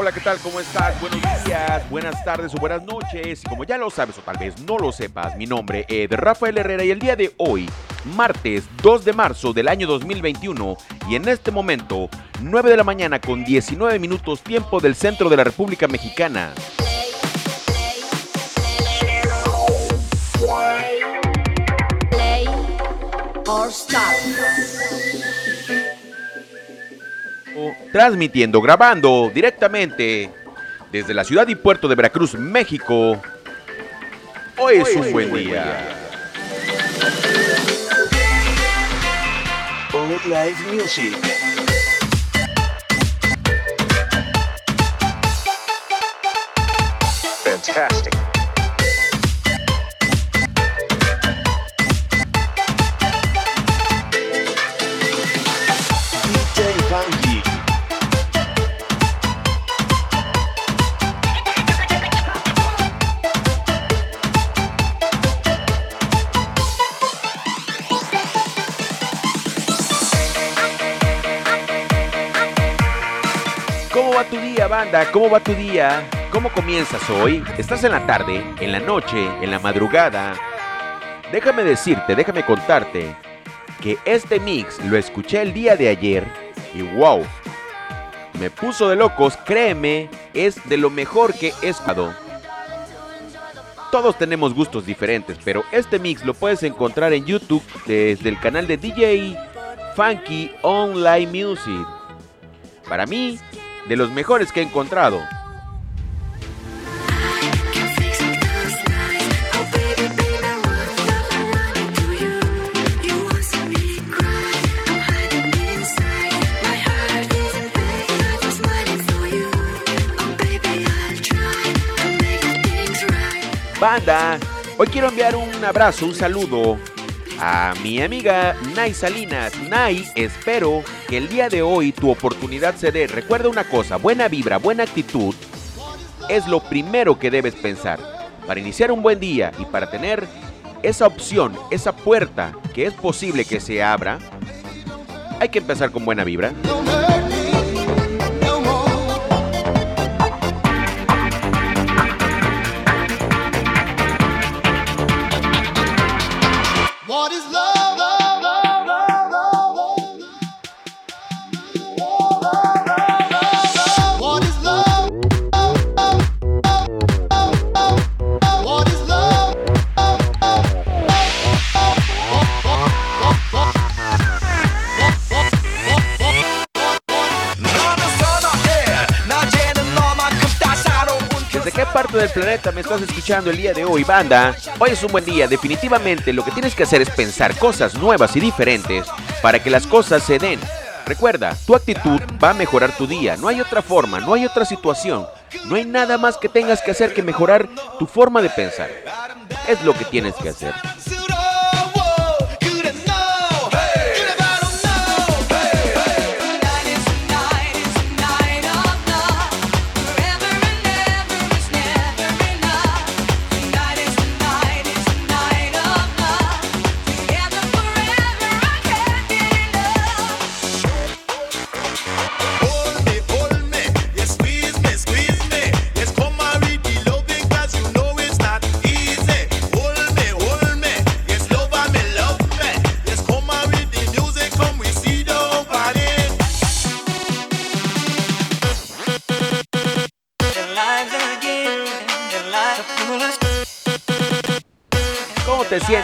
Hola, ¿qué tal? ¿Cómo estás? Buenos días, buenas tardes o buenas noches. Como ya lo sabes o tal vez no lo sepas, mi nombre es Rafael Herrera y el día de hoy, martes 2 de marzo del año 2021, y en este momento, 9 de la mañana con 19 minutos tiempo del centro de la República Mexicana. Transmitiendo, grabando directamente desde la ciudad y puerto de Veracruz, México. Hoy es un buen día. Fantastic. Día, banda? ¿Cómo va tu día? ¿Cómo comienzas hoy? ¿Estás en la tarde, en la noche, en la madrugada? Déjame decirte, déjame contarte que este mix lo escuché el día de ayer y wow, me puso de locos, créeme, es de lo mejor que he escuchado. Todos tenemos gustos diferentes, pero este mix lo puedes encontrar en YouTube desde el canal de DJ Funky Online Music. Para mí, de los mejores que he encontrado. Banda, hoy quiero enviar un abrazo, un saludo a mi amiga Nay Salinas. Nay, espero que el día de hoy tu oportunidad se dé. Recuerda una cosa, buena vibra, buena actitud es lo primero que debes pensar. Para iniciar un buen día y para tener esa opción, esa puerta que es posible que se abra, hay que empezar con buena vibra. Me estás escuchando el día de hoy, banda? Hoy es un buen día, definitivamente lo que tienes que hacer es pensar cosas nuevas y diferentes para que las cosas se den. Recuerda, tu actitud va a mejorar tu día, no hay otra forma, no hay otra situación, no hay nada más que tengas que hacer que mejorar tu forma de pensar. Es lo que tienes que hacer.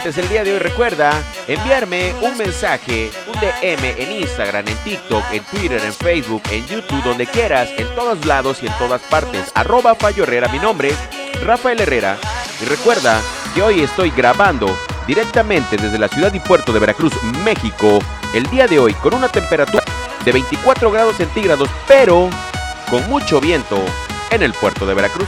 ¿Cómo te sientes el día de hoy? Recuerda enviarme un mensaje, un DM en Instagram, en TikTok, en Twitter, en Facebook, en YouTube, donde quieras, en todos lados y en todas partes. Arroba Fallo Herrera, mi nombre, Rafael Herrera. Y recuerda que hoy estoy grabando directamente desde la ciudad y puerto de Veracruz, México, el día de hoy con una temperatura de 24 grados centígrados, pero con mucho viento en el puerto de Veracruz.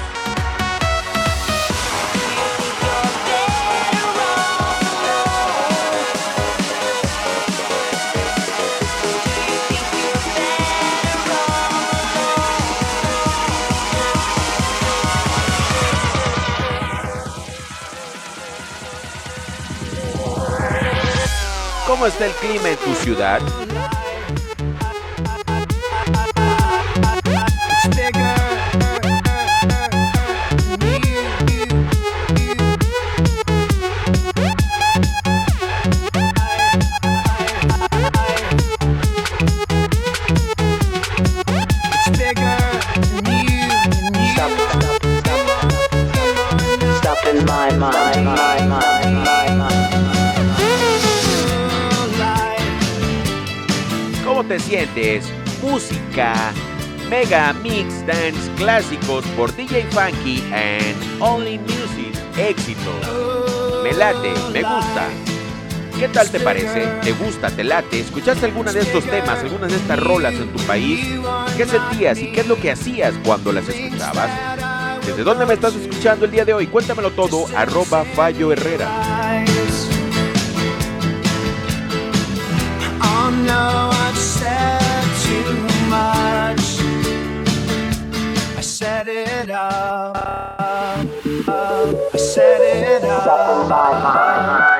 Está el clima en tu ciudad? Música, Mega Mix Dance clásicos por DJ Funky and Only Music. Éxito. Me late, me gusta. ¿Qué tal te parece? ¿Te gusta? ¿Te late? ¿Escuchaste alguna de estos temas, algunas de estas rolas en tu país? ¿Qué sentías y qué es lo que hacías cuando las escuchabas? ¿Desde dónde me estás escuchando el día de hoy? Cuéntamelo todo, arroba Fallo Herrera. Much. I set it up. I set it up.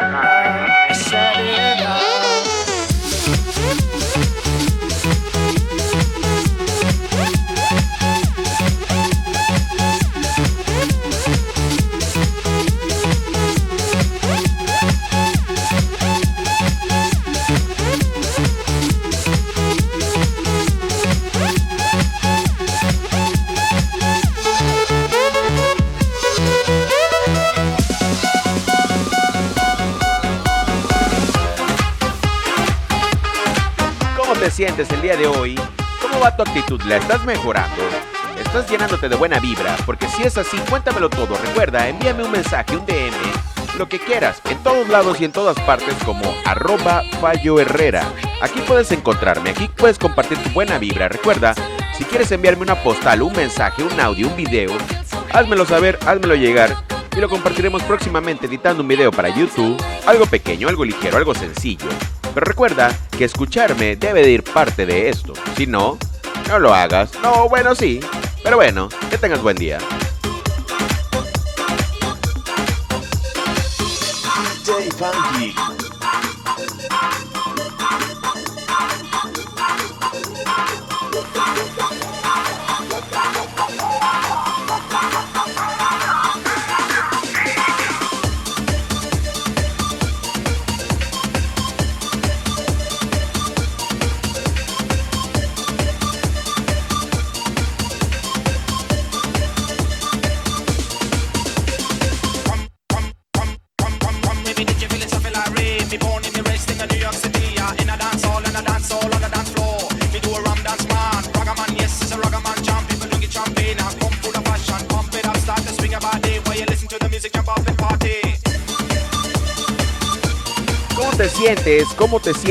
El día de hoy? ¿Cómo va tu actitud? ¿La estás mejorando? ¿Estás llenándote de buena vibra? Porque si es así, cuéntamelo todo. Recuerda, envíame un mensaje, un DM, lo que quieras, en todos lados y en todas partes como arroba Fallo Herrera. Aquí puedes encontrarme, aquí puedes compartir tu buena vibra. Recuerda, si quieres enviarme una postal, un mensaje, un audio, un video, házmelo saber, házmelo llegar y lo compartiremos próximamente editando un video para YouTube. Algo pequeño, algo ligero, algo sencillo. Pero recuerda que escucharme debe de ir parte de esto. Si no, no lo hagas. No, bueno, sí. Pero bueno, que tengas buen día.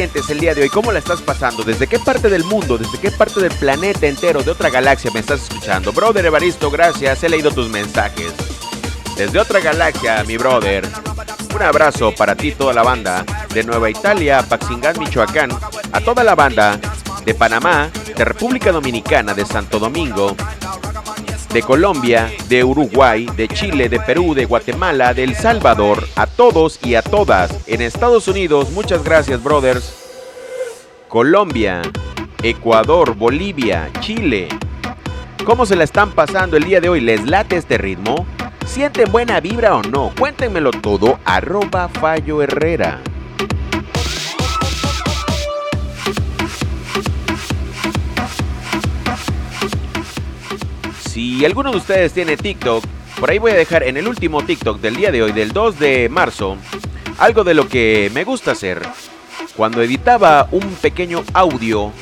El día de hoy? ¿Cómo la estás pasando? ¿Desde qué parte del mundo? ¿Desde qué parte del planeta entero? ¿De otra galaxia me estás escuchando? Brother Evaristo, gracias. He leído tus mensajes. Desde otra galaxia, mi brother. Un abrazo para ti, toda la banda de Nueva Italia, Paxingán, Michoacán. A toda la banda de Panamá, de República Dominicana, de Santo Domingo, de Colombia, de Uruguay, de Chile, de Perú, de Guatemala, de El Salvador, a todos y a todas. En Estados Unidos, muchas gracias, brothers. Colombia, Ecuador, Bolivia, Chile. ¿Cómo se la están pasando el día de hoy? ¿Les late este ritmo? ¿Sienten buena vibra o no? Cuéntenmelo todo, arroba Fallo Herrera. Si alguno de ustedes tiene TikTok, por ahí voy a dejar en el último TikTok del día de hoy, del 2 de marzo, algo de lo que me gusta hacer. Cuando editaba un pequeño audio,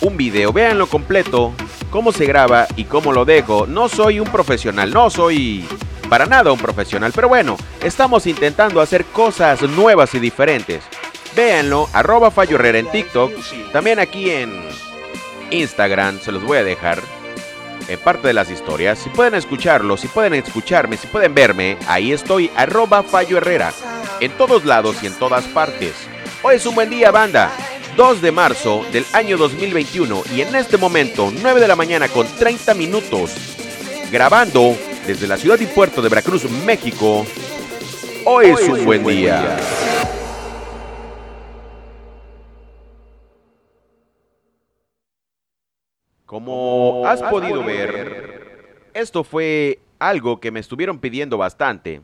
un video, véanlo completo, cómo se graba y cómo lo dejo. No soy un profesional, no soy para nada un profesional, pero bueno, estamos intentando hacer cosas nuevas y diferentes. Véanlo, arroba en TikTok, también aquí en Instagram, se los voy a dejar en parte de las historias. Si pueden escucharlo, si pueden escucharme, si pueden verme, ahí estoy, arroba Fallo Herrera, en todos lados y en todas partes. Hoy es un buen día, banda. 2 de marzo del año 2021 y en este momento 9 de la mañana con 30 minutos grabando desde la ciudad y puerto de Veracruz, México. Hoy, es un buen, día. Como has podido ver, esto fue algo que me estuvieron pidiendo bastante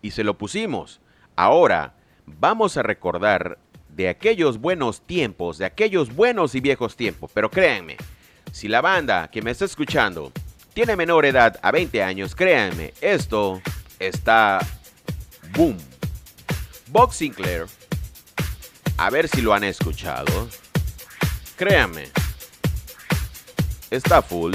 y se lo pusimos. Ahora vamos a recordar de aquellos buenos tiempos, de aquellos buenos y viejos tiempos. Pero créanme, si la banda que me está escuchando tiene menor edad a 20 años, créanme, esto está boom. Bob Sinclair, a ver si lo han escuchado. Créame. Está full.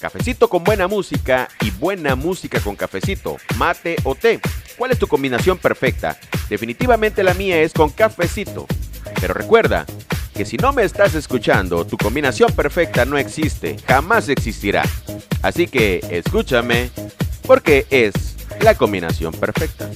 Cafecito con buena música y buena música con cafecito, mate o té. ¿Cuál es tu combinación perfecta? Definitivamente la mía es con cafecito. Pero recuerda que si no me estás escuchando, tu combinación perfecta no existe, jamás existirá. Así que escúchame porque es la combinación perfecta.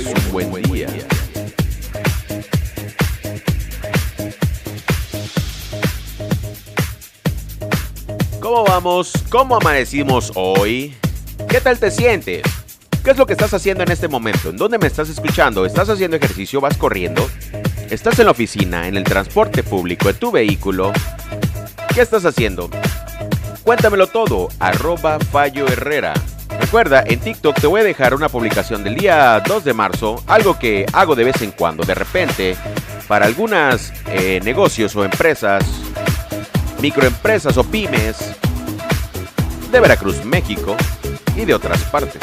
Es un buen día. ¿Cómo vamos? ¿Cómo amanecimos hoy? ¿Qué tal te sientes? ¿Qué es lo que estás haciendo en este momento? ¿En dónde me estás escuchando? ¿Estás haciendo ejercicio? ¿Vas corriendo? ¿Estás en la oficina? ¿En el transporte público? ¿En tu vehículo? ¿Qué estás haciendo? Cuéntamelo todo, arroba Fallo Herrera. Recuerda, en TikTok te voy a dejar una publicación del día 2 de marzo, algo que hago de vez en cuando, de repente, para algunas eh, negocios o empresas, microempresas o pymes de Veracruz, México y de otras partes.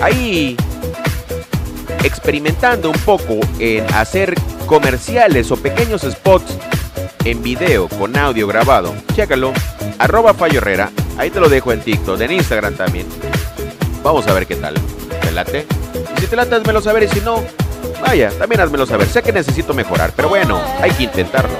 Ahí experimentando un poco en hacer comerciales o pequeños spots en video con audio grabado. Chécalo, arroba. Ahí te lo dejo en TikTok, en Instagram también. Vamos a ver qué tal. ¿Te late? Si te late, házmelo saber. Y si no, vaya, también házmelo saber. Sé que necesito mejorar, pero bueno, hay que intentarlo.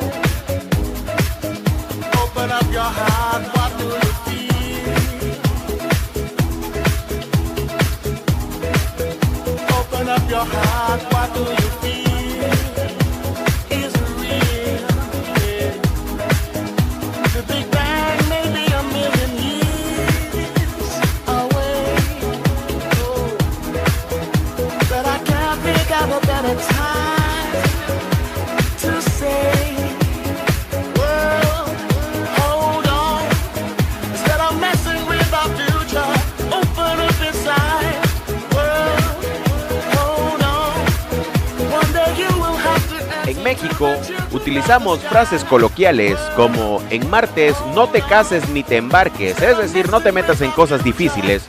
Utilizamos frases coloquiales como en martes no te cases ni te embarques, es decir, no te metas en cosas difíciles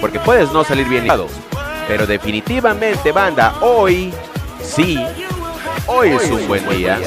porque puedes no salir bien librado. Pero definitivamente banda, hoy sí, hoy es un buen día.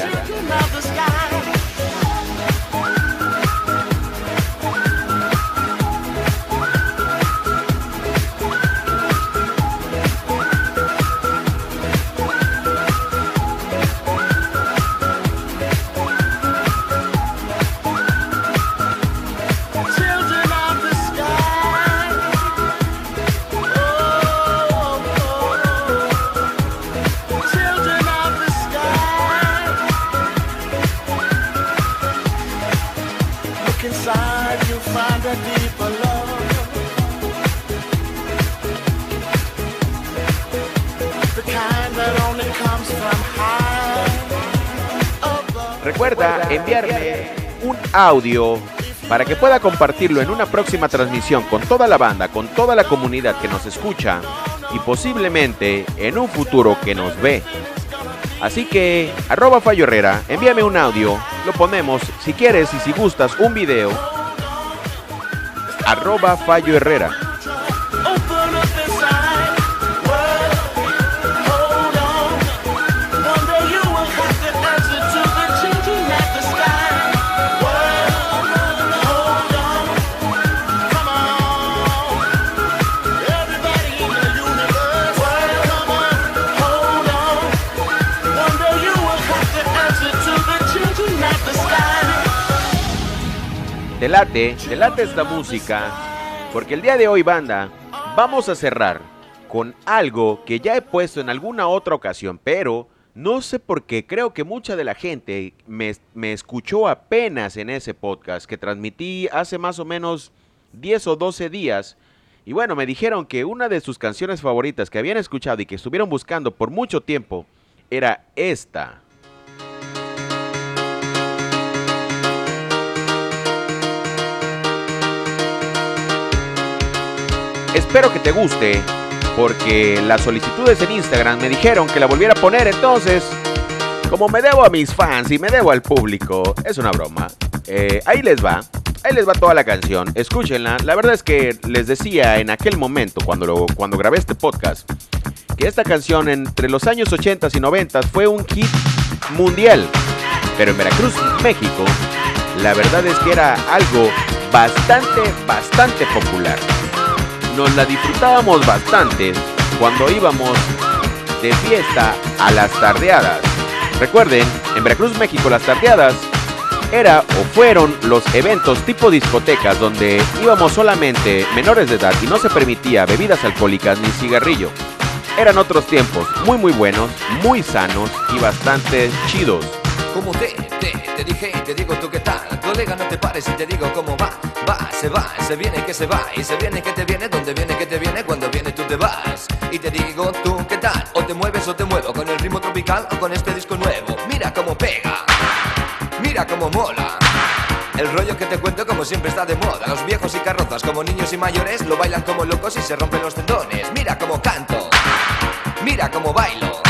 Recuerda enviarme un audio para que pueda compartirlo en una próxima transmisión con toda la banda, con toda la comunidad que nos escucha y posiblemente en un futuro que nos ve. Así que, arroba Fallo Herrera, envíame un audio, lo ponemos, si quieres y si gustas, un video. Arroba Fallo Herrera. Te late, te late esta música, porque el día de hoy, banda, vamos a cerrar con algo que ya he puesto en alguna otra ocasión, pero no sé por qué, creo que mucha de la gente me, me escuchó apenas en ese podcast que transmití hace más o menos 10 o 12 días. Y bueno, me dijeron que una de sus canciones favoritas que habían escuchado y que estuvieron buscando por mucho tiempo era esta. Espero que te guste, porque las solicitudes en Instagram me dijeron que la volviera a poner, entonces, como me debo a mis fans y me debo al público, es una broma. eh, ahí les va. Ahí les va toda la canción, escúchenla. La verdad es que les decía en aquel momento, cuando, lo- cuando grabé este podcast, que esta canción entre los años 80 y 90 fue un hit mundial. Pero en Veracruz, México, la verdad es que era algo bastante, bastante popular. Nos la disfrutábamos bastante cuando íbamos de fiesta a las tardeadas. Recuerden, en Veracruz, México, las tardeadas era o fueron los eventos tipo discotecas donde íbamos solamente menores de edad y no se permitía bebidas alcohólicas ni cigarrillo. Eran otros tiempos muy muy buenos, muy sanos y bastante chidos. Como te, te, te dije te digo tú qué tal Colega no te pares y te digo cómo va. Va, se va, se viene que se va. Y se viene que te viene, donde viene que te viene Cuando viene tú te vas. Y te digo tú qué tal O te mueves o te muevo Con el ritmo tropical o con este disco nuevo. Mira cómo pega Mira cómo mola. El rollo que te cuento como siempre está de moda. Los viejos y carrozas como niños y mayores Lo bailan como locos y se rompen los tendones. Mira cómo canto Mira cómo bailo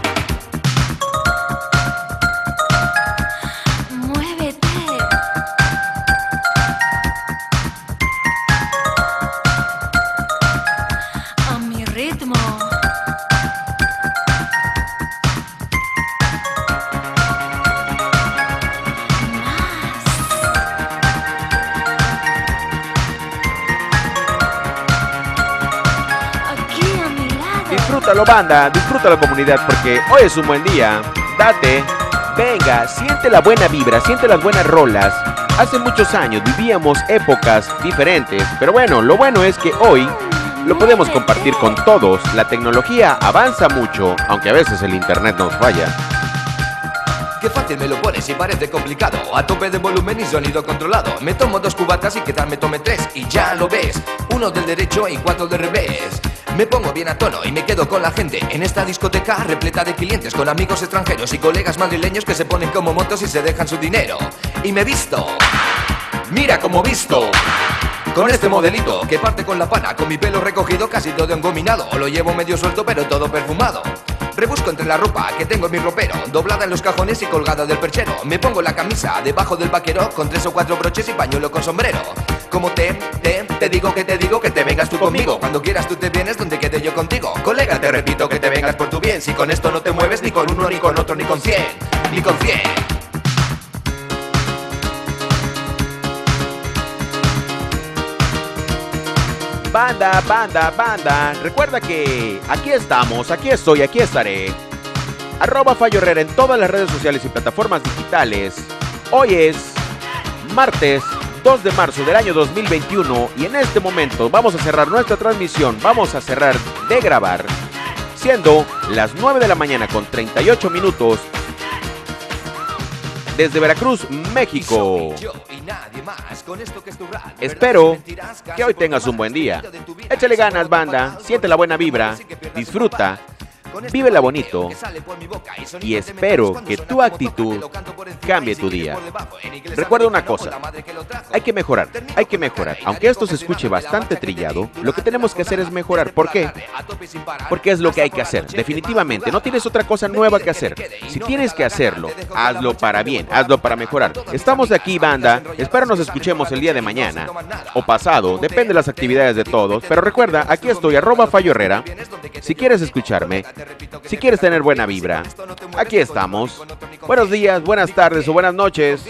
Banda, disfrútalo comunidad porque hoy es un buen día. Date, venga, siente la buena vibra, siente las buenas rolas. Hace muchos años vivíamos épocas diferentes, pero bueno, lo bueno es que hoy lo podemos compartir con todos. La tecnología avanza mucho, aunque a veces el internet nos falla. Qué fácil me lo pones y parece complicado. A tope de volumen y sonido controlado. Me tomo dos cubatas y tal me tome tres. Y ya lo ves, uno del derecho y cuatro del revés. Me pongo bien a tono y me quedo con la gente. En esta discoteca repleta de clientes Con amigos extranjeros y colegas madrileños Que se ponen como motos y se dejan su dinero. Y me visto. Mira como visto. Con este modelito que parte con la pana, con mi pelo recogido casi todo engominado. Lo llevo medio suelto pero todo perfumado. Rebusco entre la ropa que tengo en mi ropero, doblada en los cajones y colgada del perchero. Me pongo la camisa debajo del vaquero con tres o cuatro broches y pañuelo con sombrero. Como te, te, te digo que te digo que te vengas tú conmigo. Cuando quieras tú te vienes donde quede yo contigo. Colega, te repito que te vengas por tu bien. Si con esto no te mueves ni con uno, ni con otro, ni con cien, ni con cien. Banda, banda, banda. Recuerda que aquí estamos, aquí estoy, aquí estaré. Arroba Fallo en todas las redes sociales y plataformas digitales. Hoy es martes 2 de marzo del año 2021 y en este momento vamos a cerrar nuestra transmisión, vamos a cerrar de grabar, siendo las 9 de la mañana con 38 minutos desde Veracruz, México. Espero que hoy tengas un buen día. Échale ganas, banda. Siente la buena vibra. Disfruta. Vívela bonito. Y espero que tu actitud cambie tu día. Recuerda una cosa. Hay que mejorar. Hay que mejorar. Aunque esto se escuche bastante trillado, lo que tenemos que hacer es mejorar. ¿Por qué? Porque es lo que hay que hacer. Definitivamente. No tienes otra cosa nueva que hacer. Si tienes que hacerlo, hazlo para bien. Hazlo para mejorar. Estamos aquí, banda. Espero nos escuchemos el día de mañana. O pasado. Depende de las actividades de todos. Pero recuerda, aquí estoy, arroba Fallo Herrera. Si quieres escucharme, si quieres tener buena vibra, aquí estamos. Buenos días, buenas tardes o buenas noches.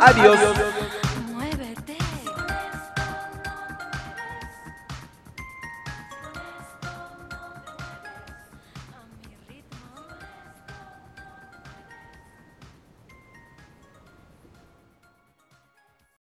Adiós.